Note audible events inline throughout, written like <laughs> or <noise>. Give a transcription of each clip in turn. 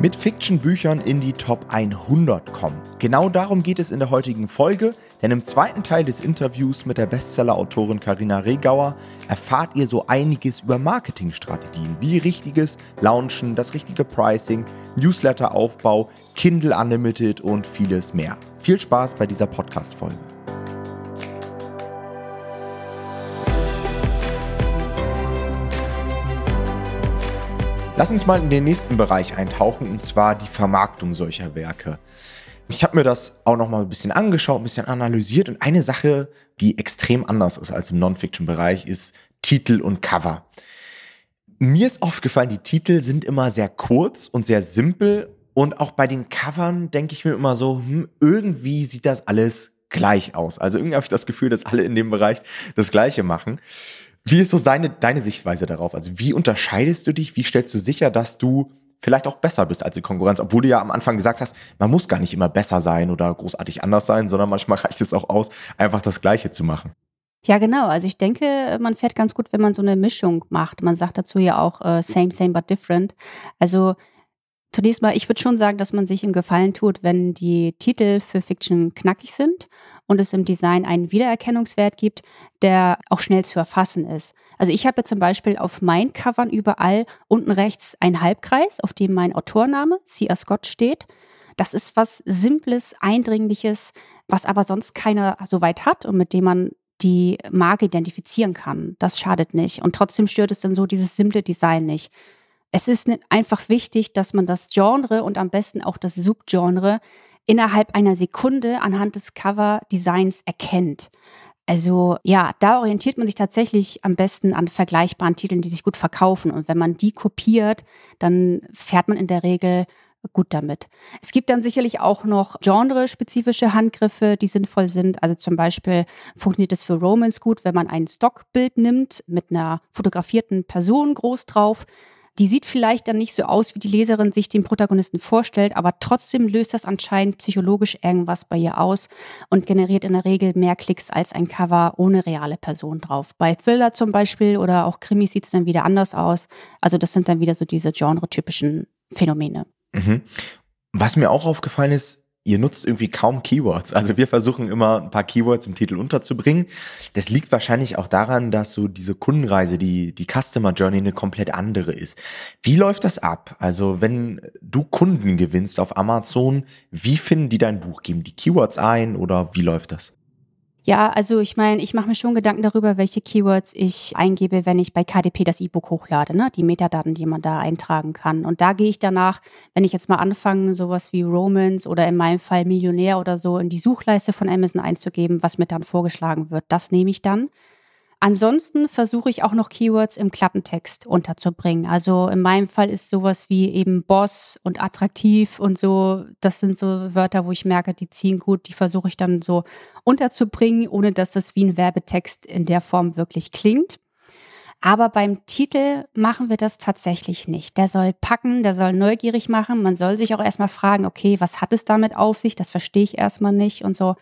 mit Fiction-Büchern in die Top 100 kommen. Genau darum geht es in der heutigen Folge, denn im zweiten Teil des Interviews mit der Bestseller-Autorin Karina Regauer erfahrt ihr so einiges über Marketingstrategien, wie richtiges Launchen, das richtige Pricing, Newsletter-Aufbau, Kindle Unlimited und vieles mehr. Viel Spaß bei dieser Podcast-Folge. Lass uns mal in den nächsten Bereich eintauchen, und zwar die Vermarktung solcher Werke. Ich habe mir das auch noch mal ein bisschen angeschaut, ein bisschen analysiert und eine Sache, die extrem anders ist als im Non-Fiction-Bereich, ist Titel und Cover. Mir ist aufgefallen, die Titel sind immer sehr kurz und sehr simpel und auch bei den Covern denke ich mir immer so, hm, irgendwie sieht das alles gleich aus. Also irgendwie habe ich das Gefühl, dass alle in dem Bereich das Gleiche machen. Wie ist so seine, deine Sichtweise darauf? Also wie unterscheidest du dich? Wie stellst du sicher, dass du vielleicht auch besser bist als die Konkurrenz? Obwohl du ja am Anfang gesagt hast, man muss gar nicht immer besser sein oder großartig anders sein, sondern manchmal <laughs> reicht es auch aus, einfach das Gleiche zu machen. Ja, genau. Also ich denke, man fährt ganz gut, wenn man so eine Mischung macht. Man sagt dazu ja auch äh, same, same, but different. Also Zunächst mal, ich würde schon sagen, dass man sich einen Gefallen tut, wenn die Titel für Fiction knackig sind und es im Design einen Wiedererkennungswert gibt, der auch schnell zu erfassen ist. Also ich habe zum Beispiel auf meinen Covern überall unten rechts einen Halbkreis, auf dem mein Autorname, C.R. Scott, steht. Das ist was Simples, Eindringliches, was aber sonst keiner so weit hat und mit dem man die Marke identifizieren kann. Das schadet nicht. Und trotzdem stört es dann so dieses simple Design nicht es ist einfach wichtig, dass man das Genre und am besten auch das Subgenre innerhalb einer Sekunde anhand des Cover-Designs erkennt. Also ja, da orientiert man sich tatsächlich am besten an vergleichbaren Titeln, die sich gut verkaufen. Und wenn man die kopiert, dann fährt man in der Regel gut damit. Es gibt dann sicherlich auch noch genrespezifische Handgriffe, die sinnvoll sind. Also zum Beispiel funktioniert es für Romans gut, wenn man ein Stockbild nimmt mit einer fotografierten Person groß drauf die sieht vielleicht dann nicht so aus, wie die Leserin sich den Protagonisten vorstellt, aber trotzdem löst das anscheinend psychologisch irgendwas bei ihr aus und generiert in der Regel mehr Klicks als ein Cover ohne reale Person drauf. Bei Thriller zum Beispiel oder auch Krimis sieht es dann wieder anders aus. Also das sind dann wieder so diese genre-typischen Phänomene. Mhm. Was mir auch aufgefallen ist, ihr nutzt irgendwie kaum Keywords. Also wir versuchen immer ein paar Keywords im Titel unterzubringen. Das liegt wahrscheinlich auch daran, dass so diese Kundenreise, die, die Customer Journey eine komplett andere ist. Wie läuft das ab? Also wenn du Kunden gewinnst auf Amazon, wie finden die dein Buch? Geben die Keywords ein oder wie läuft das? Ja, also ich meine, ich mache mir schon Gedanken darüber, welche Keywords ich eingebe, wenn ich bei KDP das E-Book hochlade, ne? die Metadaten, die man da eintragen kann. Und da gehe ich danach, wenn ich jetzt mal anfange, sowas wie Romans oder in meinem Fall Millionär oder so in die Suchleiste von Amazon einzugeben, was mir dann vorgeschlagen wird, das nehme ich dann. Ansonsten versuche ich auch noch Keywords im Klappentext unterzubringen. Also in meinem Fall ist sowas wie eben Boss und attraktiv und so, das sind so Wörter, wo ich merke, die ziehen gut, die versuche ich dann so unterzubringen, ohne dass das wie ein Werbetext in der Form wirklich klingt. Aber beim Titel machen wir das tatsächlich nicht. Der soll packen, der soll neugierig machen. Man soll sich auch erstmal fragen, okay, was hat es damit auf sich? Das verstehe ich erstmal nicht und so.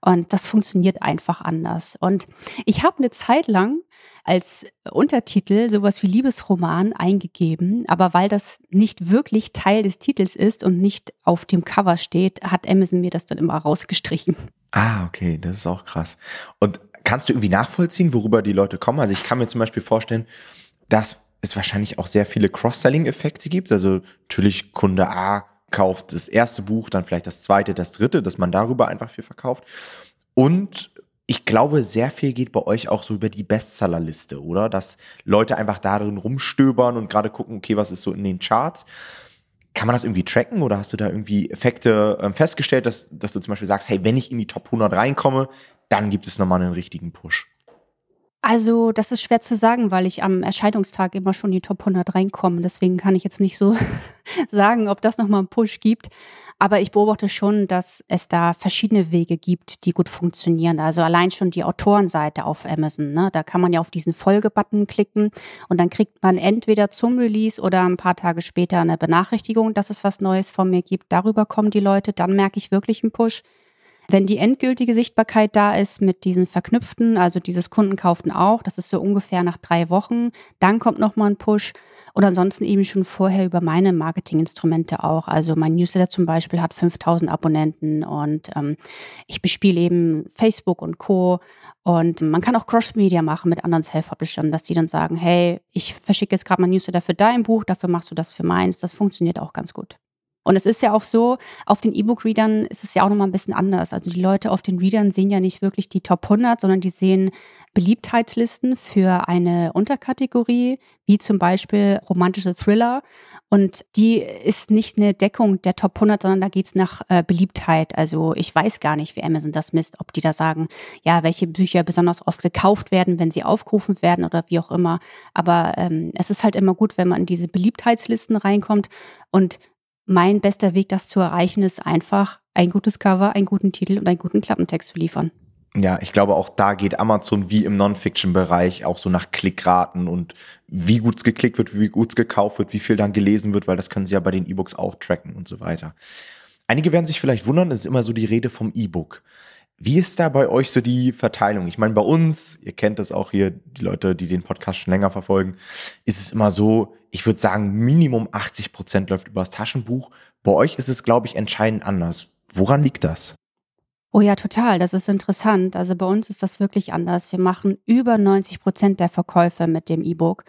Und das funktioniert einfach anders. Und ich habe eine Zeit lang als Untertitel sowas wie Liebesroman eingegeben, aber weil das nicht wirklich Teil des Titels ist und nicht auf dem Cover steht, hat Amazon mir das dann immer rausgestrichen. Ah, okay, das ist auch krass. Und kannst du irgendwie nachvollziehen, worüber die Leute kommen? Also ich kann mir zum Beispiel vorstellen, dass es wahrscheinlich auch sehr viele Cross-Selling-Effekte gibt. Also natürlich Kunde A kauft das erste Buch, dann vielleicht das zweite, das dritte, dass man darüber einfach viel verkauft. Und ich glaube, sehr viel geht bei euch auch so über die Bestsellerliste, oder? Dass Leute einfach darin rumstöbern und gerade gucken, okay, was ist so in den Charts. Kann man das irgendwie tracken oder hast du da irgendwie Effekte äh, festgestellt, dass, dass du zum Beispiel sagst, hey, wenn ich in die Top 100 reinkomme, dann gibt es nochmal einen richtigen Push? Also, das ist schwer zu sagen, weil ich am Erscheinungstag immer schon in die Top 100 reinkomme. Deswegen kann ich jetzt nicht so <laughs> sagen, ob das nochmal einen Push gibt. Aber ich beobachte schon, dass es da verschiedene Wege gibt, die gut funktionieren. Also allein schon die Autorenseite auf Amazon. Ne? Da kann man ja auf diesen Folgebutton klicken und dann kriegt man entweder zum Release oder ein paar Tage später eine Benachrichtigung, dass es was Neues von mir gibt. Darüber kommen die Leute. Dann merke ich wirklich einen Push. Wenn die endgültige Sichtbarkeit da ist mit diesen verknüpften, also dieses Kunden kauften auch, das ist so ungefähr nach drei Wochen, dann kommt nochmal ein Push. Und ansonsten eben schon vorher über meine Marketinginstrumente auch. Also mein Newsletter zum Beispiel hat 5000 Abonnenten und ähm, ich bespiele eben Facebook und Co. Und man kann auch Cross-Media machen mit anderen Self-Publishern, dass die dann sagen, hey, ich verschicke jetzt gerade mein Newsletter für dein Buch, dafür machst du das für meins. Das funktioniert auch ganz gut. Und es ist ja auch so, auf den E-Book-Readern ist es ja auch nochmal ein bisschen anders. Also die Leute auf den Readern sehen ja nicht wirklich die Top 100, sondern die sehen Beliebtheitslisten für eine Unterkategorie, wie zum Beispiel romantische Thriller. Und die ist nicht eine Deckung der Top 100, sondern da geht's nach äh, Beliebtheit. Also ich weiß gar nicht, wie Amazon das misst, ob die da sagen, ja, welche Bücher besonders oft gekauft werden, wenn sie aufgerufen werden oder wie auch immer. Aber ähm, es ist halt immer gut, wenn man in diese Beliebtheitslisten reinkommt. Und mein bester Weg, das zu erreichen, ist einfach ein gutes Cover, einen guten Titel und einen guten Klappentext zu liefern. Ja, ich glaube, auch da geht Amazon wie im Non-Fiction-Bereich auch so nach Klickraten und wie gut es geklickt wird, wie gut es gekauft wird, wie viel dann gelesen wird, weil das können sie ja bei den E-Books auch tracken und so weiter. Einige werden sich vielleicht wundern, es ist immer so die Rede vom E-Book. Wie ist da bei euch so die Verteilung? Ich meine, bei uns, ihr kennt das auch hier, die Leute, die den Podcast schon länger verfolgen, ist es immer so, ich würde sagen, Minimum 80 Prozent läuft über das Taschenbuch. Bei euch ist es, glaube ich, entscheidend anders. Woran liegt das? Oh ja, total. Das ist interessant. Also bei uns ist das wirklich anders. Wir machen über 90 Prozent der Verkäufe mit dem E-Book.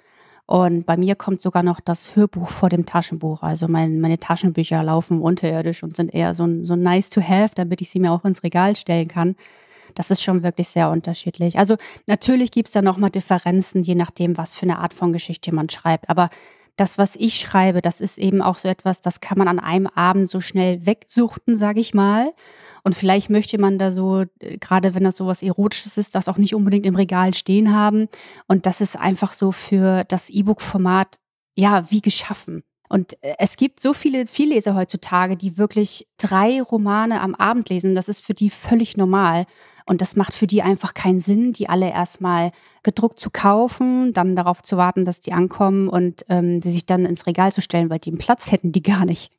Und bei mir kommt sogar noch das Hörbuch vor dem Taschenbuch. Also mein, meine Taschenbücher laufen unterirdisch und sind eher so, so nice to have, damit ich sie mir auch ins Regal stellen kann. Das ist schon wirklich sehr unterschiedlich. Also natürlich gibt es da nochmal Differenzen, je nachdem, was für eine Art von Geschichte man schreibt. Aber das, was ich schreibe, das ist eben auch so etwas, das kann man an einem Abend so schnell wegsuchten, sage ich mal. Und vielleicht möchte man da so, äh, gerade wenn das so was Erotisches ist, das auch nicht unbedingt im Regal stehen haben. Und das ist einfach so für das E-Book-Format, ja, wie geschaffen. Und äh, es gibt so viele Vielleser heutzutage, die wirklich drei Romane am Abend lesen. Das ist für die völlig normal. Und das macht für die einfach keinen Sinn, die alle erstmal gedruckt zu kaufen, dann darauf zu warten, dass die ankommen und ähm, sie sich dann ins Regal zu stellen, weil die einen Platz hätten die gar nicht.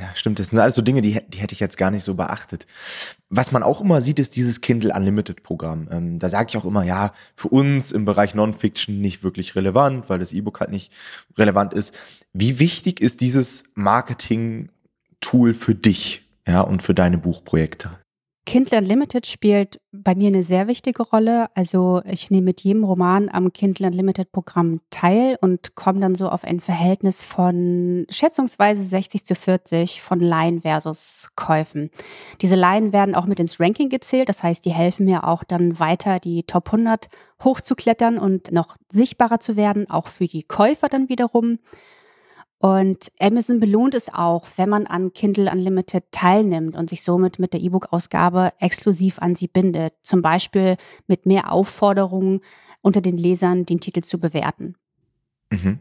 Ja, stimmt. Das sind alles so Dinge, die, die hätte ich jetzt gar nicht so beachtet. Was man auch immer sieht, ist dieses Kindle Unlimited Programm. Ähm, da sage ich auch immer, ja, für uns im Bereich Non-Fiction nicht wirklich relevant, weil das E-Book halt nicht relevant ist. Wie wichtig ist dieses Marketing-Tool für dich, ja, und für deine Buchprojekte? Kindle Unlimited spielt bei mir eine sehr wichtige Rolle. Also ich nehme mit jedem Roman am Kindle Unlimited Programm teil und komme dann so auf ein Verhältnis von schätzungsweise 60 zu 40 von Laien versus Käufen. Diese Laien werden auch mit ins Ranking gezählt. Das heißt, die helfen mir auch dann weiter die Top 100 hochzuklettern und noch sichtbarer zu werden, auch für die Käufer dann wiederum. Und Amazon belohnt es auch, wenn man an Kindle Unlimited teilnimmt und sich somit mit der E-Book-Ausgabe exklusiv an sie bindet. Zum Beispiel mit mehr Aufforderungen unter den Lesern, den Titel zu bewerten. Mhm.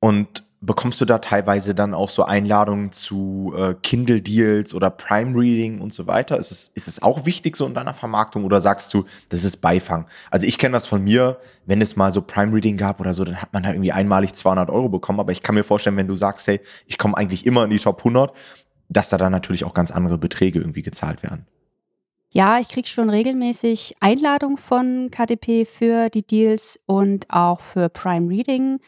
Und bekommst du da teilweise dann auch so Einladungen zu äh, Kindle-Deals oder Prime-Reading und so weiter? Ist es, ist es auch wichtig so in deiner Vermarktung oder sagst du, das ist Beifang? Also ich kenne das von mir, wenn es mal so Prime-Reading gab oder so, dann hat man da irgendwie einmalig 200 Euro bekommen. Aber ich kann mir vorstellen, wenn du sagst, hey, ich komme eigentlich immer in die Top 100, dass da dann natürlich auch ganz andere Beträge irgendwie gezahlt werden. Ja, ich kriege schon regelmäßig Einladungen von KDP für die Deals und auch für Prime Reading.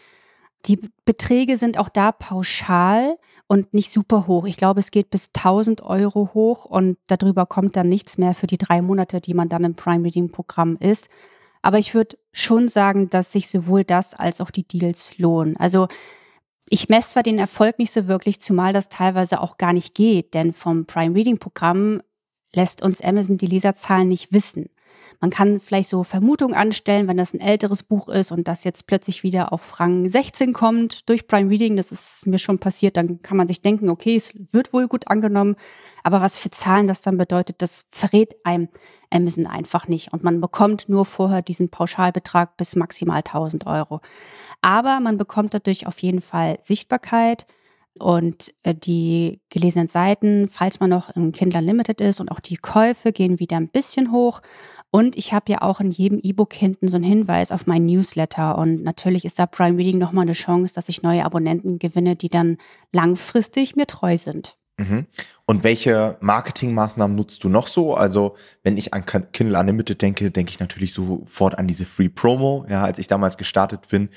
Die Beträge sind auch da pauschal und nicht super hoch. Ich glaube, es geht bis 1000 Euro hoch und darüber kommt dann nichts mehr für die drei Monate, die man dann im Prime Reading Programm ist. Aber ich würde schon sagen, dass sich sowohl das als auch die Deals lohnen. Also ich messe zwar den Erfolg nicht so wirklich, zumal das teilweise auch gar nicht geht, denn vom Prime Reading Programm lässt uns Amazon die Leserzahlen nicht wissen. Man kann vielleicht so Vermutungen anstellen, wenn das ein älteres Buch ist und das jetzt plötzlich wieder auf Rang 16 kommt durch Prime Reading. Das ist mir schon passiert. Dann kann man sich denken, okay, es wird wohl gut angenommen. Aber was für Zahlen das dann bedeutet, das verrät einem Amazon einfach nicht. Und man bekommt nur vorher diesen Pauschalbetrag bis maximal 1000 Euro. Aber man bekommt dadurch auf jeden Fall Sichtbarkeit und äh, die gelesenen Seiten, falls man noch im Kindle Limited ist und auch die Käufe gehen wieder ein bisschen hoch. Und ich habe ja auch in jedem E-Book hinten so einen Hinweis auf mein Newsletter. Und natürlich ist da Prime Reading nochmal eine Chance, dass ich neue Abonnenten gewinne, die dann langfristig mir treu sind. Mhm. Und welche Marketingmaßnahmen nutzt du noch so? Also, wenn ich an Kindle Unlimited denke, denke ich natürlich sofort an diese Free Promo. Ja, als ich damals gestartet bin,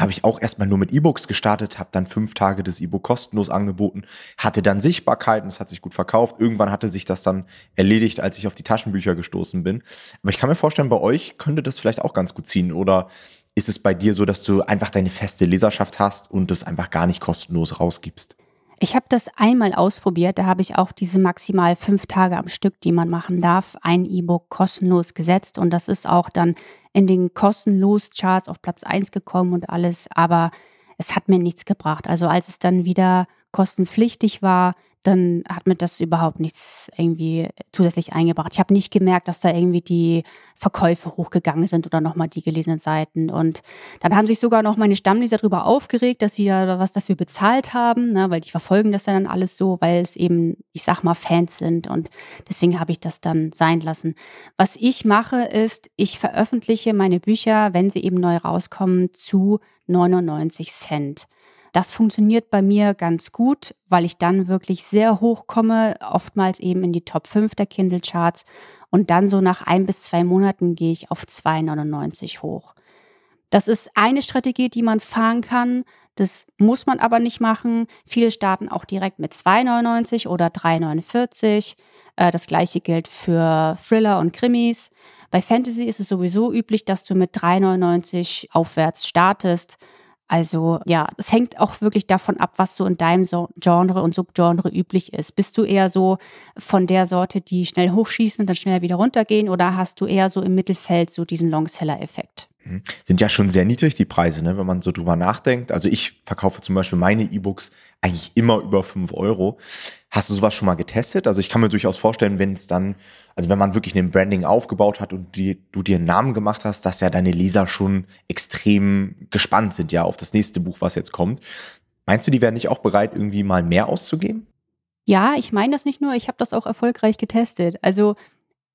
habe ich auch erstmal nur mit E-Books gestartet, habe dann fünf Tage das E-Book kostenlos angeboten, hatte dann Sichtbarkeit und es hat sich gut verkauft. Irgendwann hatte sich das dann erledigt, als ich auf die Taschenbücher gestoßen bin. Aber ich kann mir vorstellen, bei euch könnte das vielleicht auch ganz gut ziehen. Oder ist es bei dir so, dass du einfach deine feste Leserschaft hast und das einfach gar nicht kostenlos rausgibst? Ich habe das einmal ausprobiert, da habe ich auch diese maximal fünf Tage am Stück, die man machen darf, ein E-Book kostenlos gesetzt. Und das ist auch dann in den kostenlos Charts auf Platz 1 gekommen und alles, aber es hat mir nichts gebracht. Also als es dann wieder kostenpflichtig war, dann hat mir das überhaupt nichts irgendwie zusätzlich eingebracht. Ich habe nicht gemerkt, dass da irgendwie die Verkäufe hochgegangen sind oder nochmal die gelesenen Seiten. Und dann haben sich sogar noch meine Stammleser darüber aufgeregt, dass sie ja was dafür bezahlt haben, ne, weil die verfolgen das ja dann alles so, weil es eben, ich sag mal, Fans sind. Und deswegen habe ich das dann sein lassen. Was ich mache, ist, ich veröffentliche meine Bücher, wenn sie eben neu rauskommen, zu 99 Cent. Das funktioniert bei mir ganz gut, weil ich dann wirklich sehr hoch komme, oftmals eben in die Top 5 der Kindle Charts und dann so nach ein bis zwei Monaten gehe ich auf 2,99 hoch. Das ist eine Strategie, die man fahren kann. Das muss man aber nicht machen. Viele starten auch direkt mit 2,99 oder 3,49. Äh, das gleiche gilt für Thriller und Krimis. Bei Fantasy ist es sowieso üblich, dass du mit 3,99 aufwärts startest. Also ja, es hängt auch wirklich davon ab, was so in deinem Genre und Subgenre üblich ist. Bist du eher so von der Sorte, die schnell hochschießen und dann schnell wieder runtergehen oder hast du eher so im Mittelfeld so diesen Longseller-Effekt? Mhm. Sind ja schon sehr niedrig die Preise, ne, wenn man so drüber nachdenkt. Also ich verkaufe zum Beispiel meine E-Books eigentlich immer über fünf Euro. Hast du sowas schon mal getestet? Also ich kann mir durchaus vorstellen, wenn es dann, also wenn man wirklich ein Branding aufgebaut hat und die, du dir einen Namen gemacht hast, dass ja deine Leser schon extrem gespannt sind ja auf das nächste Buch, was jetzt kommt. Meinst du, die wären nicht auch bereit, irgendwie mal mehr auszugeben? Ja, ich meine das nicht nur, ich habe das auch erfolgreich getestet. Also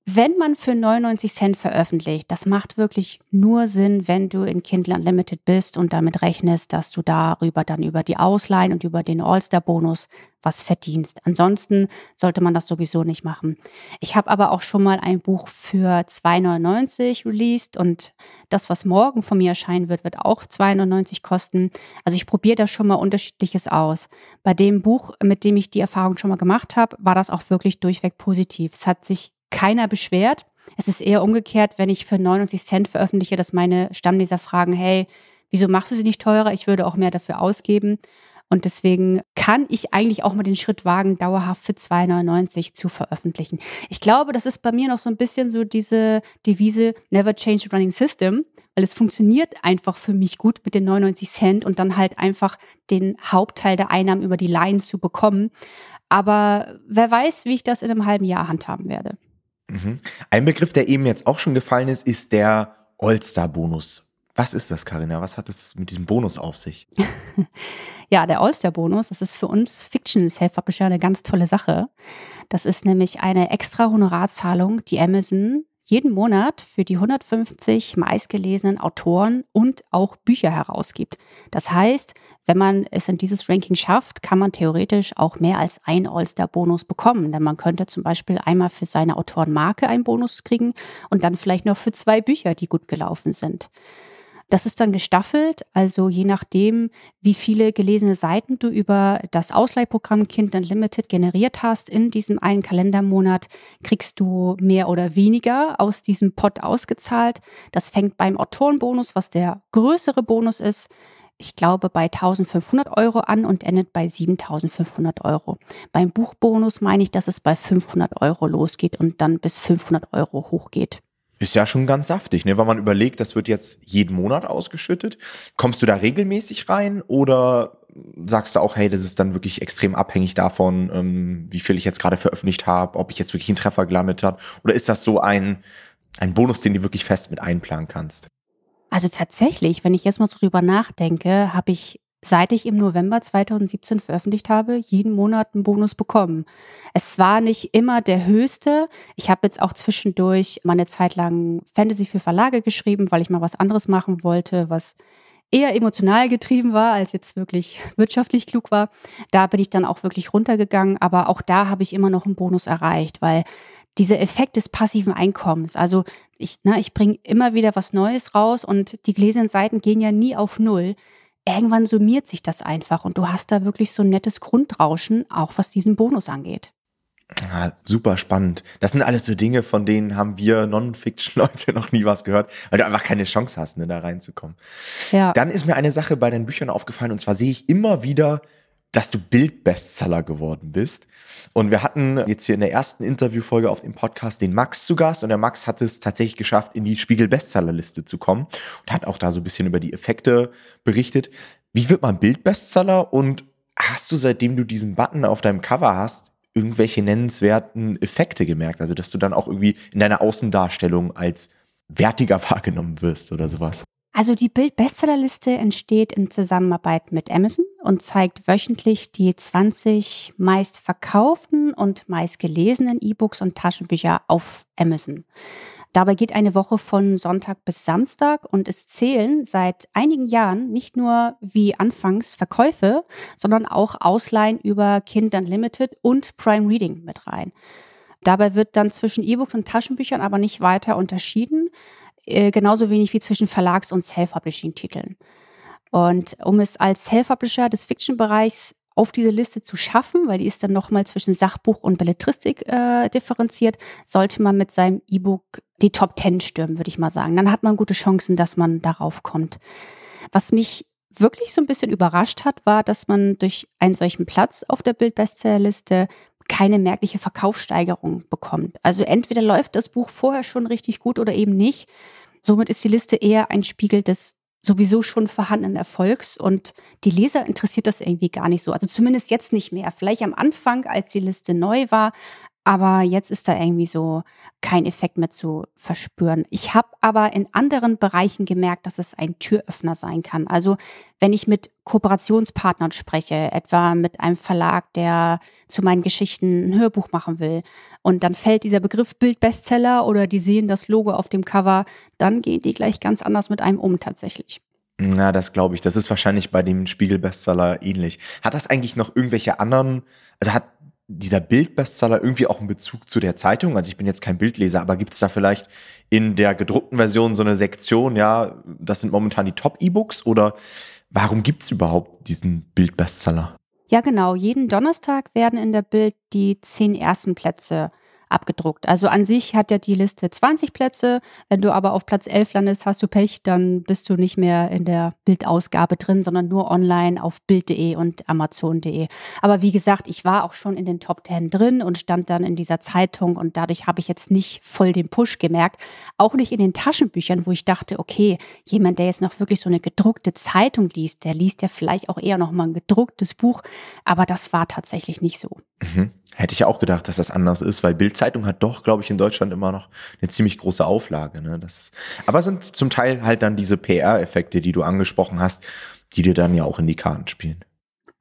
wenn man für 99 Cent veröffentlicht, das macht wirklich nur Sinn, wenn du in Kindle Unlimited bist und damit rechnest, dass du darüber dann über die Ausleihen und über den All-Star-Bonus was verdienst. Ansonsten sollte man das sowieso nicht machen. Ich habe aber auch schon mal ein Buch für 2,99 released und das, was morgen von mir erscheinen wird, wird auch 2,99 kosten. Also ich probiere da schon mal unterschiedliches aus. Bei dem Buch, mit dem ich die Erfahrung schon mal gemacht habe, war das auch wirklich durchweg positiv. Es hat sich keiner beschwert. Es ist eher umgekehrt, wenn ich für 99 Cent veröffentliche, dass meine Stammleser fragen, hey, wieso machst du sie nicht teurer? Ich würde auch mehr dafür ausgeben. Und deswegen kann ich eigentlich auch mal den Schritt wagen, dauerhaft für 2,99 zu veröffentlichen. Ich glaube, das ist bei mir noch so ein bisschen so diese Devise Never Change the Running System, weil es funktioniert einfach für mich gut mit den 99 Cent und dann halt einfach den Hauptteil der Einnahmen über die Line zu bekommen. Aber wer weiß, wie ich das in einem halben Jahr handhaben werde. Mhm. Ein Begriff, der eben jetzt auch schon gefallen ist, ist der All-Star-Bonus. Was ist das, Karina? Was hat es mit diesem Bonus auf sich? <laughs> ja, der All-Star-Bonus, das ist für uns Fiction-Self-Publisher eine ganz tolle Sache. Das ist nämlich eine extra Honorarzahlung, die Amazon jeden Monat für die 150 meistgelesenen Autoren und auch Bücher herausgibt. Das heißt, wenn man es in dieses Ranking schafft, kann man theoretisch auch mehr als ein All-Star-Bonus bekommen. Denn man könnte zum Beispiel einmal für seine Autorenmarke einen Bonus kriegen und dann vielleicht noch für zwei Bücher, die gut gelaufen sind. Das ist dann gestaffelt, also je nachdem, wie viele gelesene Seiten du über das Ausleihprogramm Kind Unlimited generiert hast in diesem einen Kalendermonat, kriegst du mehr oder weniger aus diesem Pot ausgezahlt. Das fängt beim Autorenbonus, was der größere Bonus ist, ich glaube, bei 1500 Euro an und endet bei 7500 Euro. Beim Buchbonus meine ich, dass es bei 500 Euro losgeht und dann bis 500 Euro hochgeht. Ist ja schon ganz saftig, ne? Wenn man überlegt, das wird jetzt jeden Monat ausgeschüttet. Kommst du da regelmäßig rein oder sagst du auch, hey, das ist dann wirklich extrem abhängig davon, ähm, wie viel ich jetzt gerade veröffentlicht habe, ob ich jetzt wirklich einen Treffer gelandet habe? Oder ist das so ein, ein Bonus, den du wirklich fest mit einplanen kannst? Also tatsächlich, wenn ich jetzt mal so drüber nachdenke, habe ich seit ich im November 2017 veröffentlicht habe, jeden Monat einen Bonus bekommen. Es war nicht immer der höchste. Ich habe jetzt auch zwischendurch mal eine Zeit lang Fantasy für Verlage geschrieben, weil ich mal was anderes machen wollte, was eher emotional getrieben war, als jetzt wirklich wirtschaftlich klug war. Da bin ich dann auch wirklich runtergegangen, aber auch da habe ich immer noch einen Bonus erreicht, weil dieser Effekt des passiven Einkommens, also ich, ne, ich bringe immer wieder was Neues raus und die gläsernen Seiten gehen ja nie auf Null. Irgendwann summiert sich das einfach und du hast da wirklich so ein nettes Grundrauschen, auch was diesen Bonus angeht. Ja, super spannend. Das sind alles so Dinge, von denen haben wir Non-Fiction-Leute <laughs> noch nie was gehört, weil du einfach keine Chance hast, ne, da reinzukommen. Ja. Dann ist mir eine Sache bei deinen Büchern aufgefallen, und zwar sehe ich immer wieder, dass du Bildbestseller geworden bist. Und wir hatten jetzt hier in der ersten Interviewfolge auf dem Podcast den Max zu Gast und der Max hat es tatsächlich geschafft, in die Spiegel-Bestsellerliste zu kommen und hat auch da so ein bisschen über die Effekte berichtet. Wie wird man Bildbestseller und hast du, seitdem du diesen Button auf deinem Cover hast, irgendwelche nennenswerten Effekte gemerkt? Also, dass du dann auch irgendwie in deiner Außendarstellung als wertiger <laughs> wahrgenommen wirst oder sowas? Also die Bild-Bestsellerliste entsteht in Zusammenarbeit mit Amazon und zeigt wöchentlich die 20 meist verkauften und meist gelesenen E-Books und Taschenbücher auf Amazon. Dabei geht eine Woche von Sonntag bis Samstag und es zählen seit einigen Jahren nicht nur wie anfangs Verkäufe, sondern auch Ausleihen über Kind Unlimited und Prime Reading mit rein. Dabei wird dann zwischen E-Books und Taschenbüchern aber nicht weiter unterschieden, äh, genauso wenig wie zwischen Verlags- und Self-Publishing-Titeln. Und um es als Self-Publisher des Fiction-Bereichs auf diese Liste zu schaffen, weil die ist dann nochmal zwischen Sachbuch und Belletristik äh, differenziert, sollte man mit seinem E-Book die Top 10 stürmen, würde ich mal sagen. Dann hat man gute Chancen, dass man darauf kommt. Was mich wirklich so ein bisschen überrascht hat, war, dass man durch einen solchen Platz auf der Bild-Bestsellerliste keine merkliche Verkaufssteigerung bekommt. Also entweder läuft das Buch vorher schon richtig gut oder eben nicht. Somit ist die Liste eher ein Spiegel des sowieso schon vorhandenen Erfolgs und die Leser interessiert das irgendwie gar nicht so. Also zumindest jetzt nicht mehr. Vielleicht am Anfang, als die Liste neu war, aber jetzt ist da irgendwie so kein Effekt mehr zu verspüren. Ich habe aber in anderen Bereichen gemerkt, dass es ein Türöffner sein kann. Also wenn ich mit Kooperationspartnern spreche, etwa mit einem Verlag, der zu meinen Geschichten ein Hörbuch machen will, und dann fällt dieser Begriff Bildbestseller oder die sehen das Logo auf dem Cover, dann gehen die gleich ganz anders mit einem um tatsächlich. Na, das glaube ich. Das ist wahrscheinlich bei dem Spiegel-Bestseller ähnlich. Hat das eigentlich noch irgendwelche anderen, also hat dieser Bildbestseller irgendwie auch einen Bezug zu der Zeitung? Also ich bin jetzt kein Bildleser, aber gibt es da vielleicht in der gedruckten Version so eine Sektion, ja, das sind momentan die Top-E-Books oder warum gibt es überhaupt diesen Bildbestseller? Ja, genau. Jeden Donnerstag werden in der Bild die zehn ersten Plätze abgedruckt. Also an sich hat ja die Liste 20 Plätze. Wenn du aber auf Platz 11 landest, hast du Pech, dann bist du nicht mehr in der Bildausgabe drin, sondern nur online auf bild.de und amazon.de. Aber wie gesagt, ich war auch schon in den Top 10 drin und stand dann in dieser Zeitung und dadurch habe ich jetzt nicht voll den Push gemerkt. Auch nicht in den Taschenbüchern, wo ich dachte, okay, jemand, der jetzt noch wirklich so eine gedruckte Zeitung liest, der liest ja vielleicht auch eher noch mal ein gedrucktes Buch. Aber das war tatsächlich nicht so. Mhm. Hätte ich auch gedacht, dass das anders ist, weil Bildzeitung hat doch, glaube ich, in Deutschland immer noch eine ziemlich große Auflage. Ne? Das ist, aber sind zum Teil halt dann diese PR-Effekte, die du angesprochen hast, die dir dann ja auch in die Karten spielen.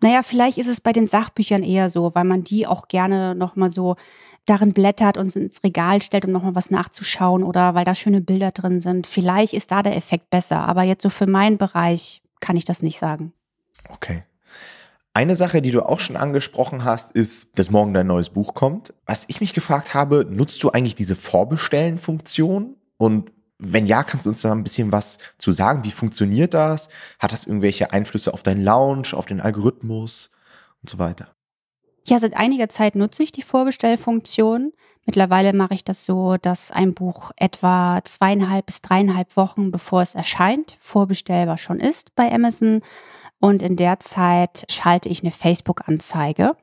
Naja, vielleicht ist es bei den Sachbüchern eher so, weil man die auch gerne nochmal so darin blättert und ins Regal stellt, um nochmal was nachzuschauen oder weil da schöne Bilder drin sind. Vielleicht ist da der Effekt besser, aber jetzt so für meinen Bereich kann ich das nicht sagen. Okay. Eine Sache, die du auch schon angesprochen hast, ist, dass morgen dein neues Buch kommt. Was ich mich gefragt habe, nutzt du eigentlich diese Vorbestellen-Funktion? Und wenn ja, kannst du uns da ein bisschen was zu sagen? Wie funktioniert das? Hat das irgendwelche Einflüsse auf deinen Launch, auf den Algorithmus und so weiter? Ja, seit einiger Zeit nutze ich die Vorbestellfunktion. Mittlerweile mache ich das so, dass ein Buch etwa zweieinhalb bis dreieinhalb Wochen bevor es erscheint, vorbestellbar schon ist bei Amazon. Und in der Zeit schalte ich eine Facebook-Anzeige.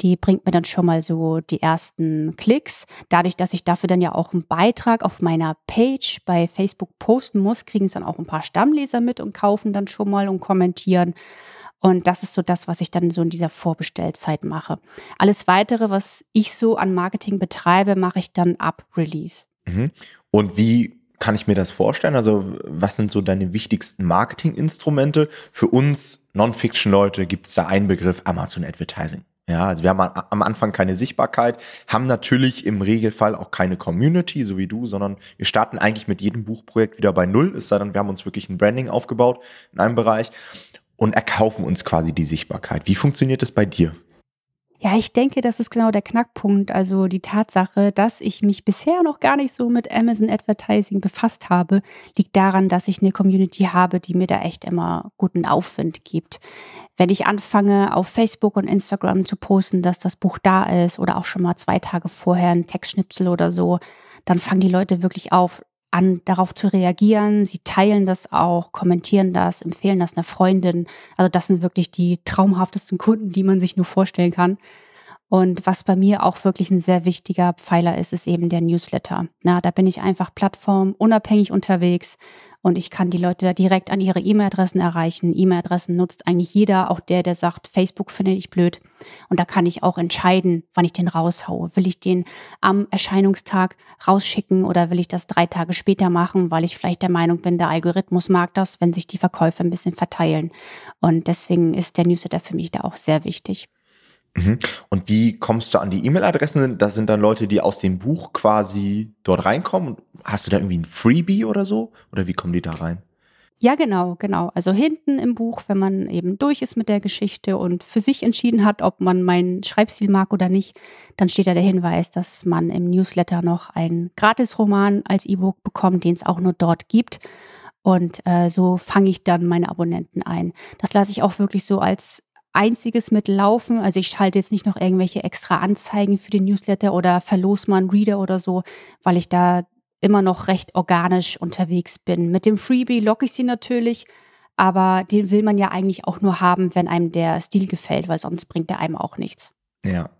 Die bringt mir dann schon mal so die ersten Klicks. Dadurch, dass ich dafür dann ja auch einen Beitrag auf meiner Page bei Facebook posten muss, kriegen es dann auch ein paar Stammleser mit und kaufen dann schon mal und kommentieren. Und das ist so das, was ich dann so in dieser Vorbestellzeit mache. Alles weitere, was ich so an Marketing betreibe, mache ich dann ab Release. Mhm. Und wie kann ich mir das vorstellen? Also, was sind so deine wichtigsten Marketinginstrumente? Für uns Non-Fiction-Leute gibt es da einen Begriff Amazon Advertising. Ja, also wir haben am Anfang keine Sichtbarkeit, haben natürlich im Regelfall auch keine Community, so wie du, sondern wir starten eigentlich mit jedem Buchprojekt wieder bei Null, es sei denn, wir haben uns wirklich ein Branding aufgebaut in einem Bereich und erkaufen uns quasi die Sichtbarkeit. Wie funktioniert das bei dir? Ja, ich denke, das ist genau der Knackpunkt. Also die Tatsache, dass ich mich bisher noch gar nicht so mit Amazon Advertising befasst habe, liegt daran, dass ich eine Community habe, die mir da echt immer guten Aufwind gibt. Wenn ich anfange, auf Facebook und Instagram zu posten, dass das Buch da ist oder auch schon mal zwei Tage vorher ein Textschnipsel oder so, dann fangen die Leute wirklich auf, an, darauf zu reagieren. Sie teilen das auch, kommentieren das, empfehlen das einer Freundin. Also das sind wirklich die traumhaftesten Kunden, die man sich nur vorstellen kann. Und was bei mir auch wirklich ein sehr wichtiger Pfeiler ist, ist eben der Newsletter. Na, da bin ich einfach plattformunabhängig unterwegs und ich kann die Leute direkt an ihre E-Mail-Adressen erreichen. E-Mail-Adressen nutzt eigentlich jeder, auch der, der sagt, Facebook finde ich blöd. Und da kann ich auch entscheiden, wann ich den raushaue. Will ich den am Erscheinungstag rausschicken oder will ich das drei Tage später machen, weil ich vielleicht der Meinung bin, der Algorithmus mag das, wenn sich die Verkäufe ein bisschen verteilen. Und deswegen ist der Newsletter für mich da auch sehr wichtig. Mhm. Und wie kommst du an die E-Mail-Adressen? Das sind dann Leute, die aus dem Buch quasi dort reinkommen. Hast du da irgendwie ein Freebie oder so? Oder wie kommen die da rein? Ja, genau, genau. Also hinten im Buch, wenn man eben durch ist mit der Geschichte und für sich entschieden hat, ob man meinen Schreibstil mag oder nicht, dann steht da der Hinweis, dass man im Newsletter noch einen Gratisroman als E-Book bekommt, den es auch nur dort gibt. Und äh, so fange ich dann meine Abonnenten ein. Das lasse ich auch wirklich so als einziges mitlaufen. Also ich schalte jetzt nicht noch irgendwelche extra Anzeigen für den Newsletter oder verlos mal einen Reader oder so, weil ich da immer noch recht organisch unterwegs bin. Mit dem Freebie locke ich sie natürlich, aber den will man ja eigentlich auch nur haben, wenn einem der Stil gefällt, weil sonst bringt er einem auch nichts. Ja.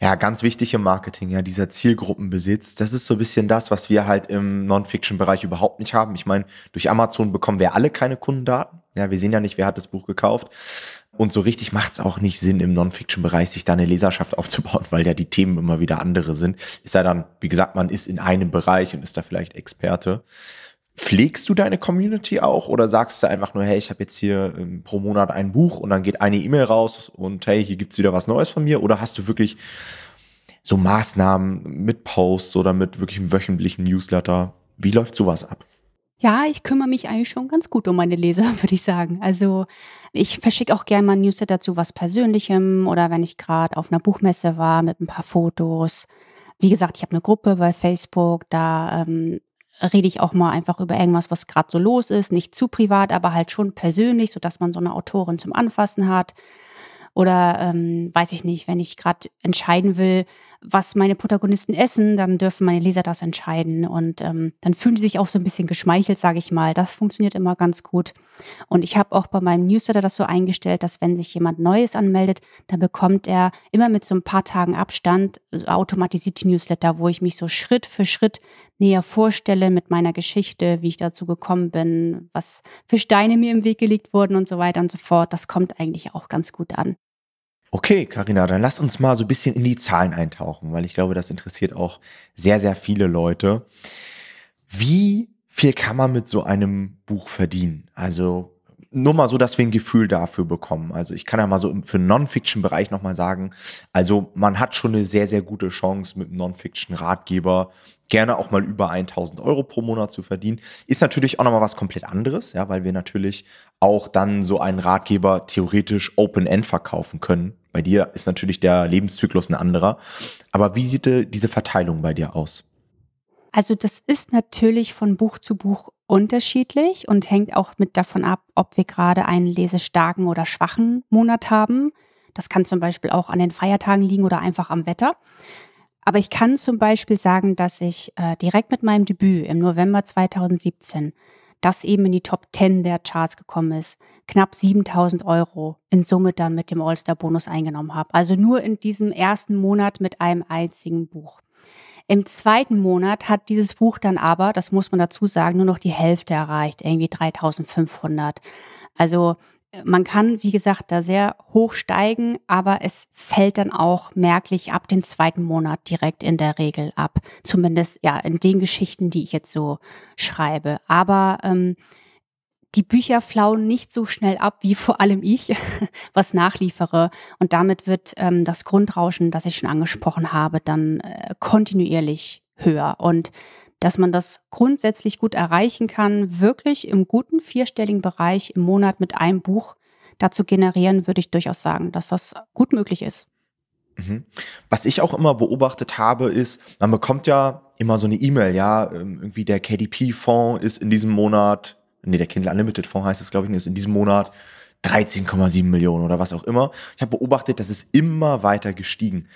Ja, ganz wichtig im Marketing, ja, dieser Zielgruppenbesitz. Das ist so ein bisschen das, was wir halt im Non-Fiction-Bereich überhaupt nicht haben. Ich meine, durch Amazon bekommen wir alle keine Kundendaten. Ja, wir sehen ja nicht, wer hat das Buch gekauft. Und so richtig macht es auch nicht Sinn, im Non-Fiction-Bereich sich da eine Leserschaft <laughs> aufzubauen, weil ja die Themen immer wieder andere sind. Ist ja dann, wie gesagt, man ist in einem Bereich und ist da vielleicht Experte. Pflegst du deine Community auch oder sagst du einfach nur, hey, ich habe jetzt hier ähm, pro Monat ein Buch und dann geht eine E-Mail raus und hey, hier gibt's wieder was Neues von mir? Oder hast du wirklich so Maßnahmen mit Posts oder mit wirklich einem wöchentlichen Newsletter? Wie läuft sowas ab? Ja, ich kümmere mich eigentlich schon ganz gut um meine Leser, <laughs> würde ich sagen. Also ich verschicke auch gerne mal ein Newsletter zu was Persönlichem oder wenn ich gerade auf einer Buchmesse war mit ein paar Fotos. Wie gesagt, ich habe eine Gruppe bei Facebook, da ähm, rede ich auch mal einfach über irgendwas, was gerade so los ist. Nicht zu privat, aber halt schon persönlich, sodass man so eine Autorin zum Anfassen hat. Oder ähm, weiß ich nicht, wenn ich gerade entscheiden will, was meine Protagonisten essen, dann dürfen meine Leser das entscheiden. Und ähm, dann fühlen die sich auch so ein bisschen geschmeichelt, sage ich mal. Das funktioniert immer ganz gut. Und ich habe auch bei meinem Newsletter das so eingestellt, dass wenn sich jemand Neues anmeldet, dann bekommt er immer mit so ein paar Tagen Abstand so automatisierte Newsletter, wo ich mich so Schritt für Schritt näher vorstelle mit meiner Geschichte, wie ich dazu gekommen bin, was für Steine mir im Weg gelegt wurden und so weiter und so fort. Das kommt eigentlich auch ganz gut an. Okay, Karina, dann lass uns mal so ein bisschen in die Zahlen eintauchen, weil ich glaube, das interessiert auch sehr, sehr viele Leute. Wie viel kann man mit so einem Buch verdienen? Also nur mal so, dass wir ein Gefühl dafür bekommen. Also ich kann ja mal so für den Non-Fiction-Bereich nochmal sagen, also man hat schon eine sehr, sehr gute Chance mit einem Non-Fiction-Ratgeber gerne auch mal über 1000 Euro pro Monat zu verdienen. Ist natürlich auch nochmal was komplett anderes, ja, weil wir natürlich auch dann so einen Ratgeber theoretisch Open-End verkaufen können. Bei dir ist natürlich der Lebenszyklus ein anderer. Aber wie sieht diese Verteilung bei dir aus? Also das ist natürlich von Buch zu Buch unterschiedlich und hängt auch mit davon ab, ob wir gerade einen lesestarken oder schwachen Monat haben. Das kann zum Beispiel auch an den Feiertagen liegen oder einfach am Wetter. Aber ich kann zum Beispiel sagen, dass ich äh, direkt mit meinem Debüt im November 2017, das eben in die Top 10 der Charts gekommen ist, knapp 7000 Euro in Summe dann mit dem All-Star-Bonus eingenommen habe. Also nur in diesem ersten Monat mit einem einzigen Buch. Im zweiten Monat hat dieses Buch dann aber, das muss man dazu sagen, nur noch die Hälfte erreicht, irgendwie 3500. Also man kann, wie gesagt, da sehr hoch steigen, aber es fällt dann auch merklich ab dem zweiten Monat direkt in der Regel ab. Zumindest ja in den Geschichten, die ich jetzt so schreibe. Aber ähm, die Bücher flauen nicht so schnell ab wie vor allem ich, <laughs> was nachliefere. Und damit wird ähm, das Grundrauschen, das ich schon angesprochen habe, dann äh, kontinuierlich höher. Und dass man das grundsätzlich gut erreichen kann, wirklich im guten vierstelligen Bereich im Monat mit einem Buch dazu generieren, würde ich durchaus sagen, dass das gut möglich ist. Mhm. Was ich auch immer beobachtet habe, ist, man bekommt ja immer so eine E-Mail, ja, ähm, irgendwie der KDP-Fonds ist in diesem Monat, nee, der Kindle Unlimited Fonds heißt es, glaube ich, ist in diesem Monat 13,7 Millionen oder was auch immer. Ich habe beobachtet, dass es immer weiter gestiegen.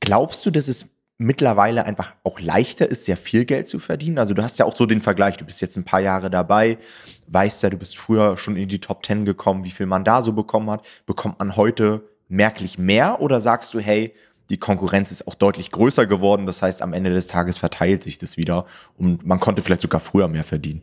Glaubst du, dass es mittlerweile einfach auch leichter ist, sehr viel Geld zu verdienen? Also du hast ja auch so den Vergleich, du bist jetzt ein paar Jahre dabei, weißt ja, du bist früher schon in die Top 10 gekommen, wie viel man da so bekommen hat. Bekommt man heute merklich mehr oder sagst du, hey, die Konkurrenz ist auch deutlich größer geworden, das heißt, am Ende des Tages verteilt sich das wieder und man konnte vielleicht sogar früher mehr verdienen?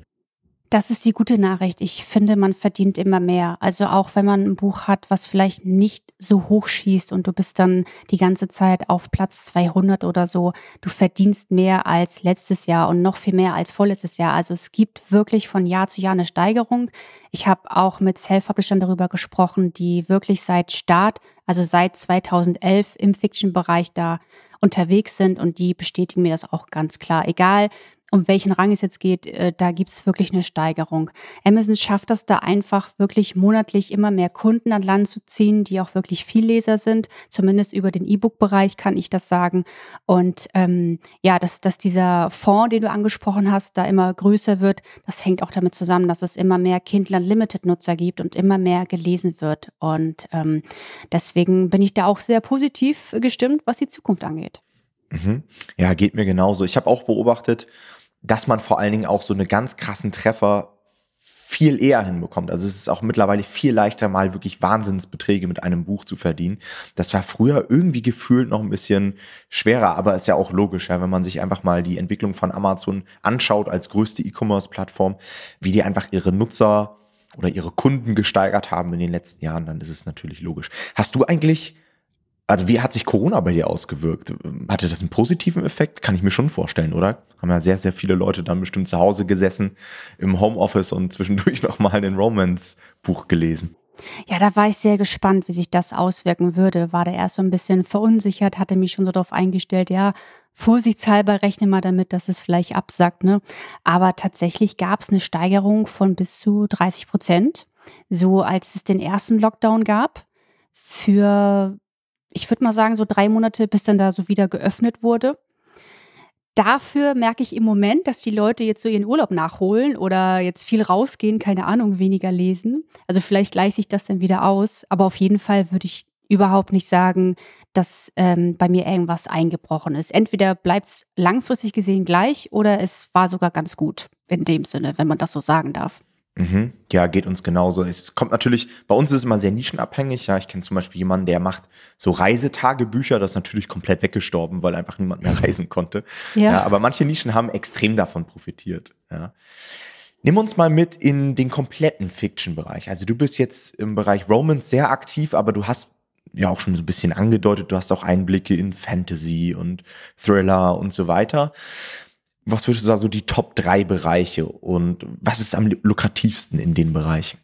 Das ist die gute Nachricht. Ich finde, man verdient immer mehr. Also auch wenn man ein Buch hat, was vielleicht nicht so hoch schießt und du bist dann die ganze Zeit auf Platz 200 oder so, du verdienst mehr als letztes Jahr und noch viel mehr als vorletztes Jahr. Also es gibt wirklich von Jahr zu Jahr eine Steigerung. Ich habe auch mit Self-Publishern darüber gesprochen, die wirklich seit Start, also seit 2011 im Fiction-Bereich da unterwegs sind und die bestätigen mir das auch ganz klar. Egal, um welchen Rang es jetzt geht, äh, da gibt es wirklich eine Steigerung. Amazon schafft das da einfach wirklich monatlich immer mehr Kunden an Land zu ziehen, die auch wirklich viel Leser sind. Zumindest über den E-Book-Bereich kann ich das sagen. Und ähm, ja, dass, dass dieser Fonds, den du angesprochen hast, da immer größer wird, das hängt auch damit zusammen, dass es immer mehr Kindle Unlimited-Nutzer gibt und immer mehr gelesen wird. Und ähm, deswegen bin ich da auch sehr positiv gestimmt, was die Zukunft angeht. Mhm. Ja, geht mir genauso. Ich habe auch beobachtet, dass man vor allen Dingen auch so eine ganz krassen Treffer viel eher hinbekommt. Also es ist auch mittlerweile viel leichter, mal wirklich Wahnsinnsbeträge mit einem Buch zu verdienen. Das war früher irgendwie gefühlt noch ein bisschen schwerer, aber ist ja auch logisch, ja, wenn man sich einfach mal die Entwicklung von Amazon anschaut als größte E-Commerce-Plattform, wie die einfach ihre Nutzer oder ihre Kunden gesteigert haben in den letzten Jahren, dann ist es natürlich logisch. Hast du eigentlich also wie hat sich Corona bei dir ausgewirkt? Hatte das einen positiven Effekt? Kann ich mir schon vorstellen, oder? Haben ja sehr, sehr viele Leute dann bestimmt zu Hause gesessen im Homeoffice und zwischendurch <laughs> nochmal ein Romance-Buch gelesen. Ja, da war ich sehr gespannt, wie sich das auswirken würde. War da erst so ein bisschen verunsichert, hatte mich schon so darauf eingestellt, ja, vorsichtshalber rechne mal damit, dass es vielleicht absackt. Ne? Aber tatsächlich gab es eine Steigerung von bis zu 30 Prozent. So als es den ersten Lockdown gab. Für ich würde mal sagen, so drei Monate, bis dann da so wieder geöffnet wurde. Dafür merke ich im Moment, dass die Leute jetzt so ihren Urlaub nachholen oder jetzt viel rausgehen, keine Ahnung, weniger lesen. Also vielleicht gleicht sich das dann wieder aus. Aber auf jeden Fall würde ich überhaupt nicht sagen, dass ähm, bei mir irgendwas eingebrochen ist. Entweder bleibt es langfristig gesehen gleich oder es war sogar ganz gut in dem Sinne, wenn man das so sagen darf. Mhm. Ja, geht uns genauso. Es kommt natürlich, bei uns ist es immer sehr nischenabhängig. Ja, ich kenne zum Beispiel jemanden, der macht so Reisetagebücher, das ist natürlich komplett weggestorben, weil einfach niemand mehr <laughs> reisen konnte. Ja. ja aber manche Nischen haben extrem davon profitiert. Ja. Nimm uns mal mit in den kompletten Fiction-Bereich. Also du bist jetzt im Bereich Romance sehr aktiv, aber du hast ja auch schon so ein bisschen angedeutet, du hast auch Einblicke in Fantasy und Thriller und so weiter was würdest du sagen, so die Top 3 Bereiche und was ist am lukrativsten in den Bereichen?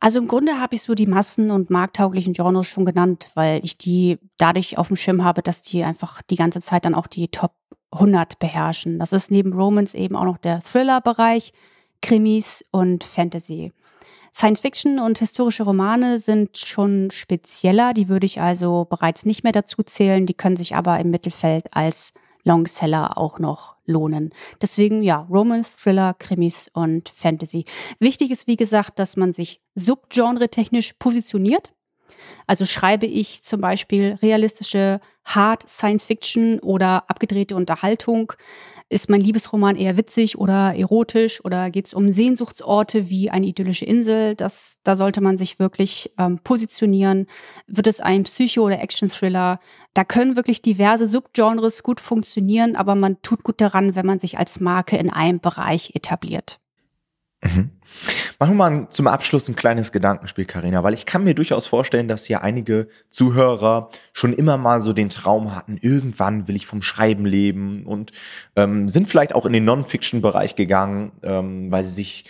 Also im Grunde habe ich so die massen- und markttauglichen Genres schon genannt, weil ich die dadurch auf dem Schirm habe, dass die einfach die ganze Zeit dann auch die Top 100 beherrschen. Das ist neben Romance eben auch noch der Thriller-Bereich, Krimis und Fantasy. Science Fiction und historische Romane sind schon spezieller, die würde ich also bereits nicht mehr dazu zählen, die können sich aber im Mittelfeld als Longseller auch noch lohnen. Deswegen ja, Romance, Thriller, Krimis und Fantasy. Wichtig ist, wie gesagt, dass man sich subgenre-technisch positioniert. Also schreibe ich zum Beispiel realistische Hard Science Fiction oder abgedrehte Unterhaltung, ist mein Liebesroman eher witzig oder erotisch oder geht es um Sehnsuchtsorte wie eine idyllische Insel? Das, da sollte man sich wirklich ähm, positionieren. Wird es ein Psycho- oder Action-Thriller? Da können wirklich diverse Subgenres gut funktionieren, aber man tut gut daran, wenn man sich als Marke in einem Bereich etabliert. Mhm. Machen wir mal zum Abschluss ein kleines Gedankenspiel, Karina, weil ich kann mir durchaus vorstellen, dass hier einige Zuhörer schon immer mal so den Traum hatten, irgendwann will ich vom Schreiben leben und ähm, sind vielleicht auch in den Non-Fiction-Bereich gegangen, ähm, weil sie sich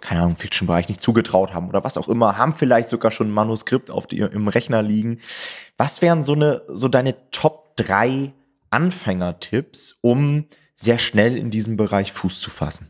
keine Ahnung, Fiction-Bereich nicht zugetraut haben oder was auch immer, haben vielleicht sogar schon ein Manuskript auf die, im Rechner liegen. Was wären so eine, so deine Top drei Anfängertipps, um sehr schnell in diesem Bereich Fuß zu fassen?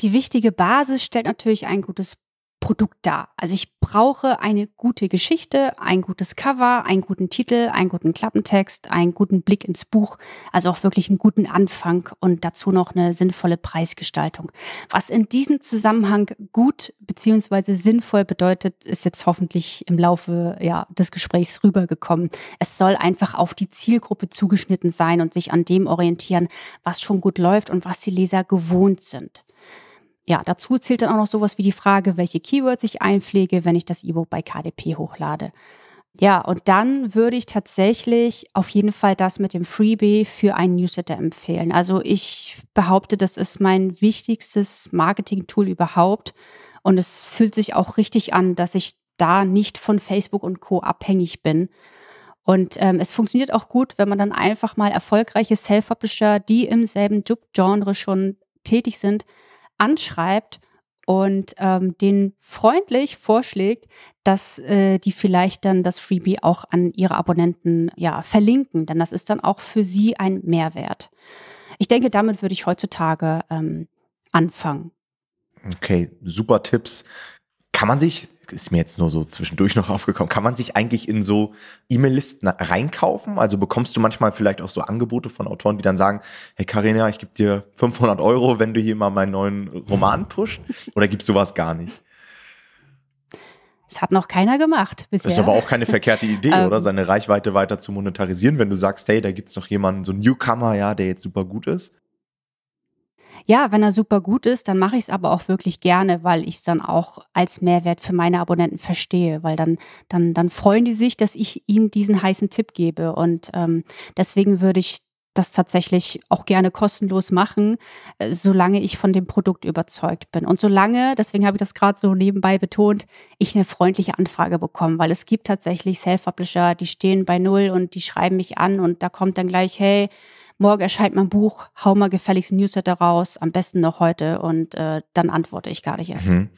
Die wichtige Basis stellt natürlich ein gutes Produkt dar. Also ich brauche eine gute Geschichte, ein gutes Cover, einen guten Titel, einen guten Klappentext, einen guten Blick ins Buch, also auch wirklich einen guten Anfang und dazu noch eine sinnvolle Preisgestaltung. Was in diesem Zusammenhang gut beziehungsweise sinnvoll bedeutet, ist jetzt hoffentlich im Laufe ja, des Gesprächs rübergekommen. Es soll einfach auf die Zielgruppe zugeschnitten sein und sich an dem orientieren, was schon gut läuft und was die Leser gewohnt sind ja, dazu zählt dann auch noch sowas wie die Frage, welche Keywords ich einpflege, wenn ich das E-Book bei KDP hochlade. Ja, und dann würde ich tatsächlich auf jeden Fall das mit dem Freebie für einen Newsletter empfehlen. Also ich behaupte, das ist mein wichtigstes Marketing-Tool überhaupt. Und es fühlt sich auch richtig an, dass ich da nicht von Facebook und Co. abhängig bin. Und ähm, es funktioniert auch gut, wenn man dann einfach mal erfolgreiche Self-Publisher, die im selben Job-Genre schon tätig sind, anschreibt und ähm, den freundlich vorschlägt, dass äh, die vielleicht dann das Freebie auch an ihre Abonnenten ja, verlinken, denn das ist dann auch für sie ein Mehrwert. Ich denke, damit würde ich heutzutage ähm, anfangen. Okay, super Tipps. Kann man sich ist mir jetzt nur so zwischendurch noch <laughs> aufgekommen. Kann man sich eigentlich in so E-Mail-Listen reinkaufen? Also bekommst du manchmal vielleicht auch so Angebote von Autoren, die dann sagen, hey Karina, ich gebe dir 500 Euro, wenn du hier mal meinen neuen Roman pusht? Oder gibt's sowas gar nicht? Das hat noch keiner gemacht bisher. Das ist aber auch keine verkehrte Idee, <laughs> oder? Ähm. Seine Reichweite weiter zu monetarisieren, wenn du sagst, hey, da gibt's noch jemanden, so ein Newcomer, ja, der jetzt super gut ist. Ja, wenn er super gut ist, dann mache ich es aber auch wirklich gerne, weil ich es dann auch als Mehrwert für meine Abonnenten verstehe, weil dann, dann, dann freuen die sich, dass ich ihnen diesen heißen Tipp gebe. Und ähm, deswegen würde ich das tatsächlich auch gerne kostenlos machen, äh, solange ich von dem Produkt überzeugt bin. Und solange, deswegen habe ich das gerade so nebenbei betont, ich eine freundliche Anfrage bekomme, weil es gibt tatsächlich Self-Publisher, die stehen bei Null und die schreiben mich an und da kommt dann gleich, hey, morgen erscheint mein Buch, hau mal gefälligst Newsletter raus, am besten noch heute und äh, dann antworte ich gar nicht erst. Mhm.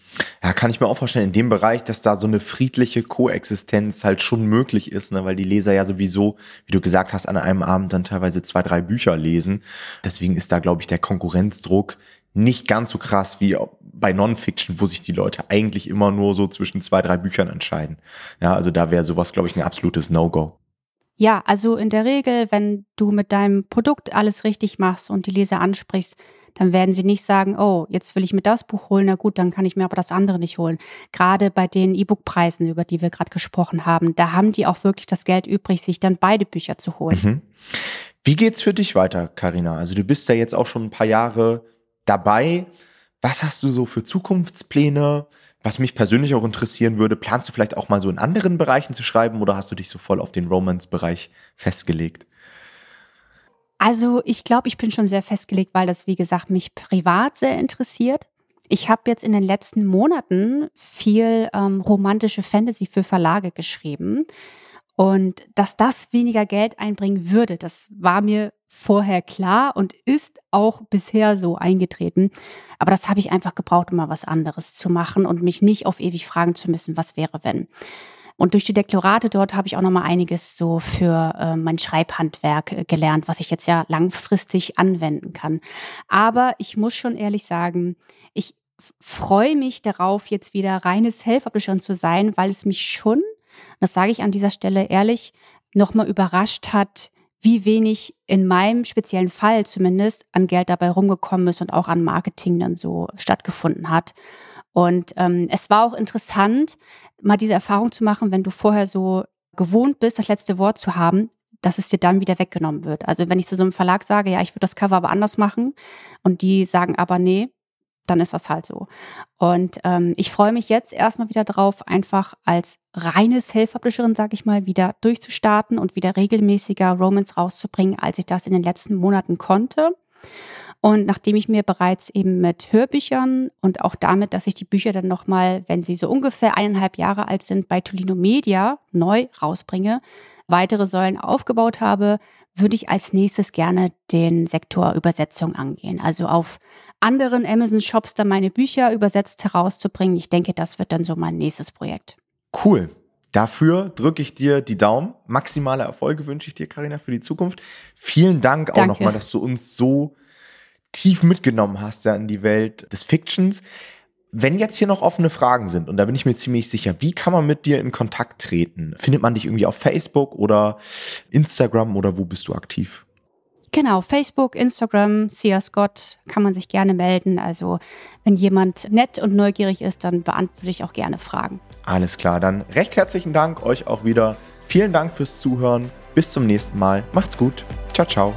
Ja, kann ich mir auch vorstellen, in dem Bereich, dass da so eine friedliche Koexistenz halt schon möglich ist, ne, weil die Leser ja sowieso, wie du gesagt hast, an einem Abend dann teilweise zwei, drei Bücher lesen. Deswegen ist da, glaube ich, der Konkurrenzdruck nicht ganz so krass wie bei Non-Fiction, wo sich die Leute eigentlich immer nur so zwischen zwei, drei Büchern entscheiden. Ja, also da wäre sowas, glaube ich, ein absolutes No-Go. Ja, also in der Regel, wenn du mit deinem Produkt alles richtig machst und die Leser ansprichst, dann werden sie nicht sagen, oh, jetzt will ich mir das Buch holen, na gut, dann kann ich mir aber das andere nicht holen. Gerade bei den E-Book-Preisen, über die wir gerade gesprochen haben, da haben die auch wirklich das Geld übrig, sich dann beide Bücher zu holen. Mhm. Wie geht's für dich weiter, Karina? Also du bist ja jetzt auch schon ein paar Jahre dabei. Was hast du so für Zukunftspläne? Was mich persönlich auch interessieren würde, planst du vielleicht auch mal so in anderen Bereichen zu schreiben oder hast du dich so voll auf den Romance-Bereich festgelegt? Also ich glaube, ich bin schon sehr festgelegt, weil das, wie gesagt, mich privat sehr interessiert. Ich habe jetzt in den letzten Monaten viel ähm, romantische Fantasy für Verlage geschrieben. Und dass das weniger Geld einbringen würde, das war mir vorher klar und ist auch bisher so eingetreten. Aber das habe ich einfach gebraucht, um mal was anderes zu machen und mich nicht auf ewig fragen zu müssen, was wäre, wenn. Und durch die Deklarate dort habe ich auch noch mal einiges so für äh, mein Schreibhandwerk äh, gelernt, was ich jetzt ja langfristig anwenden kann. Aber ich muss schon ehrlich sagen, ich freue mich darauf, jetzt wieder reines Helferbüchern zu sein, weil es mich schon das sage ich an dieser Stelle ehrlich, nochmal überrascht hat, wie wenig in meinem speziellen Fall zumindest an Geld dabei rumgekommen ist und auch an Marketing dann so stattgefunden hat. Und ähm, es war auch interessant, mal diese Erfahrung zu machen, wenn du vorher so gewohnt bist, das letzte Wort zu haben, dass es dir dann wieder weggenommen wird. Also wenn ich zu so einem Verlag sage, ja, ich würde das Cover aber anders machen und die sagen aber, nee, dann ist das halt so. Und ähm, ich freue mich jetzt erstmal wieder drauf, einfach als reine Self-Publisherin, sag ich mal, wieder durchzustarten und wieder regelmäßiger Romans rauszubringen, als ich das in den letzten Monaten konnte. Und nachdem ich mir bereits eben mit Hörbüchern und auch damit, dass ich die Bücher dann nochmal, wenn sie so ungefähr eineinhalb Jahre alt sind, bei Tolino Media neu rausbringe, weitere Säulen aufgebaut habe, würde ich als nächstes gerne den Sektor Übersetzung angehen. Also auf anderen Amazon-Shops dann meine Bücher übersetzt herauszubringen. Ich denke, das wird dann so mein nächstes Projekt. Cool. Dafür drücke ich dir die Daumen. Maximale Erfolge wünsche ich dir, Karina, für die Zukunft. Vielen Dank auch nochmal, dass du uns so tief mitgenommen hast ja, in die Welt des Fictions. Wenn jetzt hier noch offene Fragen sind, und da bin ich mir ziemlich sicher, wie kann man mit dir in Kontakt treten? Findet man dich irgendwie auf Facebook oder Instagram oder wo bist du aktiv? Genau, Facebook, Instagram, Sia Scott, kann man sich gerne melden. Also wenn jemand nett und neugierig ist, dann beantworte ich auch gerne Fragen. Alles klar, dann recht herzlichen Dank euch auch wieder. Vielen Dank fürs Zuhören. Bis zum nächsten Mal. Macht's gut. Ciao, ciao.